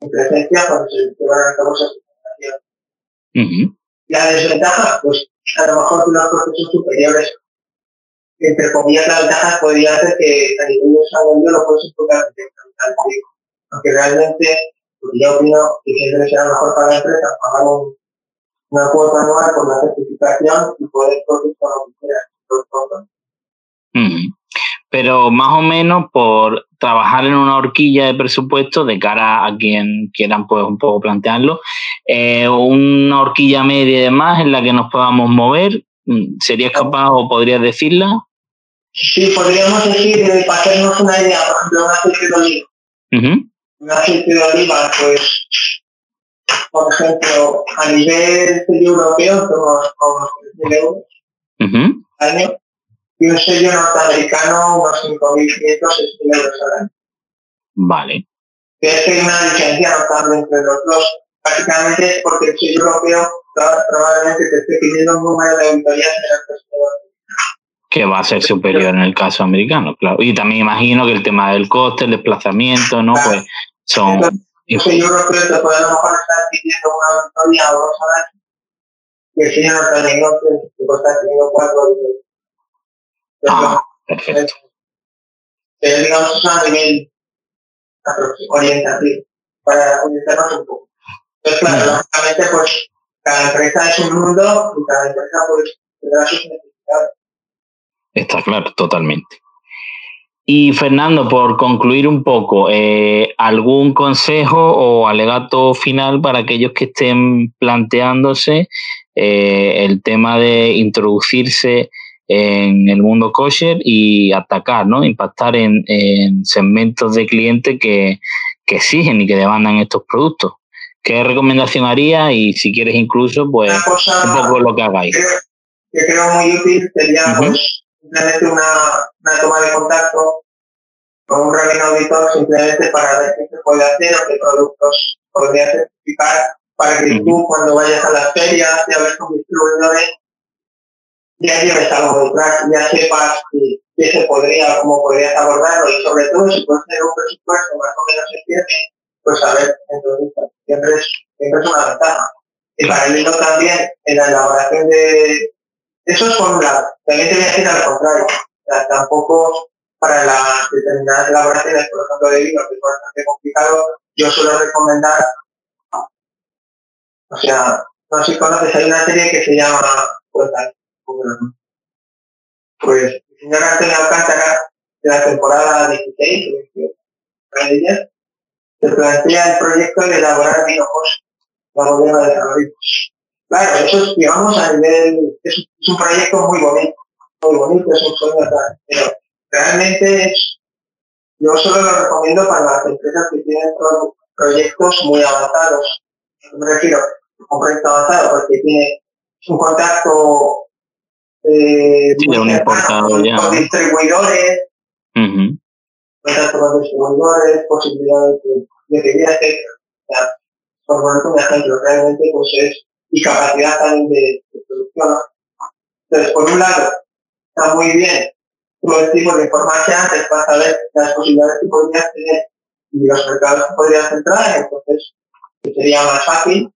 en presencia cuando se llevan a cabo esas certificaciones. Uh -huh. La desventaja, pues a lo mejor los procesos superiores, entre comillas, la ventaja podría ser que a nivel de desarrollo lo puedes enfocar directamente aunque realmente yo opino que siempre será mejor para la empresa pagar un, una cuota anual con la certificación y poder producir con lo que quiera. Mm. Pero más o menos por trabajar en una horquilla de presupuesto de cara a quien quieran pues un poco plantearlo, eh, una horquilla media y demás en la que nos podamos mover, mm, ¿serías capaz o podrías decirla? Sí, podríamos decir, eh, para hacernos una idea, por ejemplo, un aceite de oliva. Un aceite de oliva, pues, por ejemplo, a nivel europeo, somos como 3.000 euros al año y un sello norteamericano unos 5.500, 6.000 euros al año. Vale. Que es que hay una diferencia notable entre los dos. Básicamente es porque el sello europeo probablemente te esté pidiendo un número de auditorías en el que va a ser superior en el caso americano, claro. Y también imagino que el tema del coste, el desplazamiento, ¿no? Pues son... el sello europeo te puede a lo mejor estar pidiendo una auditoría o dos año, y el te puede estar pidiendo cuatro auditorías. Ah, perfecto. Pero digamos es a nivel orientativo, para orientarnos un poco. Entonces, claro, lógicamente, pues cada empresa es un mundo y cada empresa pues tendrá sus necesidades. Está claro, totalmente. Y Fernando, por concluir un poco, eh, ¿algún consejo o alegato final para aquellos que estén planteándose eh, el tema de introducirse en el mundo kosher y atacar, ¿no? Impactar en, segmentos de clientes que, que, exigen y que demandan estos productos. ¿Qué recomendación haría? Y si quieres incluso, pues un poco lo que hagáis. Que creo muy útil sería pues simplemente una, una, toma de contacto con un rabino auditor simplemente para ver qué se puede hacer o qué productos podría certificar para que tú cuando vayas a las ferias y ver con distribuidores ya lleves algo detrás, ya sepas qué, se podría, cómo podrías abordarlo y sobre todo si puedes tener un presupuesto más o menos firme, pues a ver, entonces siempre es, siempre es una ventaja. Y para el hilo también, en la elaboración de... Eso es por un lado. También te voy a decir al contrario. O sea, tampoco para las determinadas elaboraciones, por ejemplo, de vino, que es bastante complicado, yo suelo recomendar, o sea, no sé si conoces, hay una serie que se llama pues, pues el señor Antonio Alcántara, de la temporada 16 se plantea el proyecto de elaborar vino la bodega de San Claro, eso es, digamos, a nivel, es, un proyecto muy bonito, muy bonito, es un sueño pero realmente es, yo solo lo recomiendo para las empresas que tienen proyectos muy avanzados. Me refiero a un proyecto avanzado porque tiene un contacto eh, un importador ya. Con distribuidores, uh con distribuidores, posibilidades de, de etc. O sea, por poner un ejemplo, realmente pues es, y capacidad también de, producción. Entonces, por un lado, está muy bien todo el tipo de informarse antes para saber las posibilidades que podrías tener y los mercados que podrías entrar, entonces sería más fácil.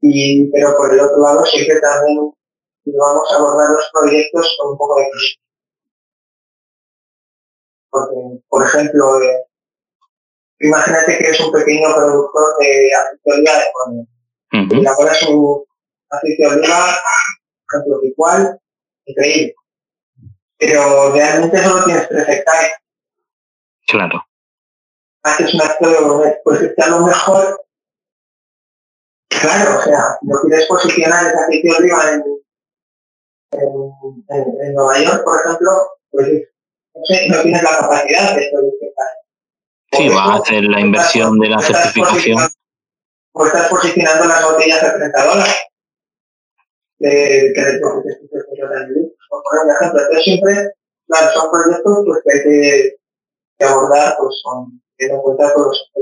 Y, pero por el otro lado, siempre también vamos a abordar los proyectos con un poco de Porque, por ejemplo, eh, imagínate que eres un pequeño productor de aceite de oliva Colombia. Y elaboras un aceite de oliva, igual, increíble. Pero realmente solo tienes tres hectáreas. Claro. Haces un acto de pues que a lo mejor Claro, o sea, no quieres posicionar ese aceite de oliva en en, Nueva York, por ejemplo, pues no, sé, no tienes la capacidad de solicitar. Sí, va a hacer la inversión de la certificación. O estás posicionando las botellas a 30 dólares. Siempre, claro, son proyectos pues, que hay que, abordar pues, con, en cuenta todos.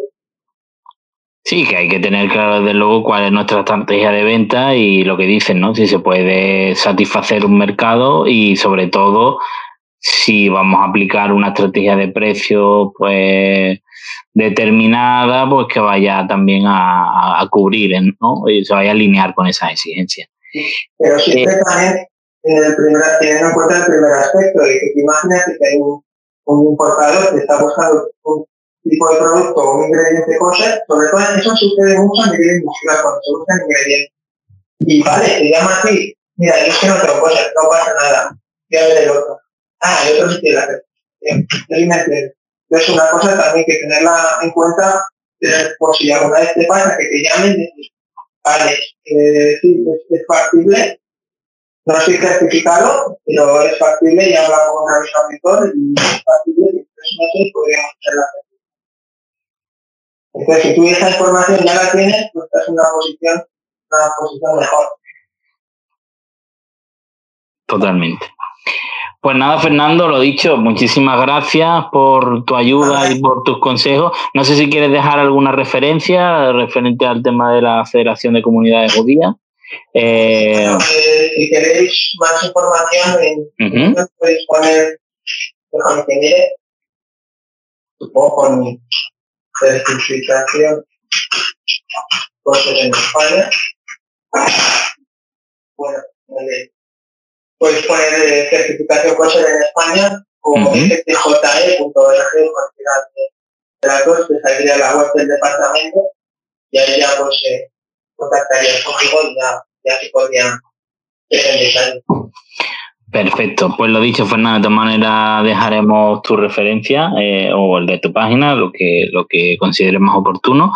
Sí, que hay que tener claro desde luego cuál es nuestra estrategia de venta y lo que dicen, ¿no? Si se puede satisfacer un mercado y sobre todo si vamos a aplicar una estrategia de precio pues determinada, pues que vaya también a, cubrir, ¿no? Y se vaya a alinear con esa exigencia. Pero siempre también en el primer, teniendo en cuenta el primer aspecto de que imagínate que hay un, un importador que está buscando un tipo de producto o un ingrediente cosa, sobre todo eso sucede mucho a nivel industrial cuando se buscan ingredientes. Y vale, se llama así, mira, yo es que no tengo cosas, no pasa nada, voy a ver el otro. Ah, el otro sí tiene la Es una cosa también que tenerla en cuenta por si alguna vez te pasa que te llamen decir, vale, eh, sí, es, factible, no estoy certificado, pero es factible y habla con un auditor y es factible que en tres meses podríamos hacer la Entonces, si tú esa información ya la tienes, pues estás en una posición, una posición mejor. Totalmente. Pues nada, Fernando, lo dicho, muchísimas gracias por tu ayuda y por tus consejos. No sé si quieres dejar alguna referencia referente al tema de la Federación de Comunidades Judías. Eh, eh, si queréis más información, en, podéis poner, déjame que mire, supongo con certificación cosas en España. Bueno, vale puedes poner eh, certificación COSER en España o uh -huh. de datos, te saldría la web del departamento y ahí ya pues eh, contactarías conmigo y ya, ya se podrían detalles. Perfecto, pues lo dicho Fernando, de todas maneras dejaremos tu referencia eh, o el de tu página, lo que, lo que consideres más oportuno.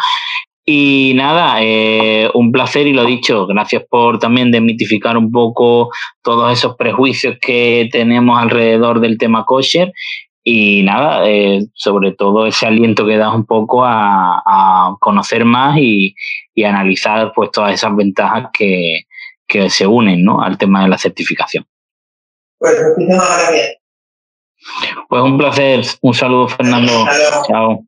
Y nada, eh, un placer y lo dicho, gracias por también demitificar un poco todos esos prejuicios que tenemos alrededor del tema kosher y nada, eh, sobre todo ese aliento que das un poco a, conocer más y, analizar pues todas esas ventajas que, que se unen ¿no? al tema de la certificación. Pues muchísimas gracias. Pues un placer, un saludo Fernando, chao.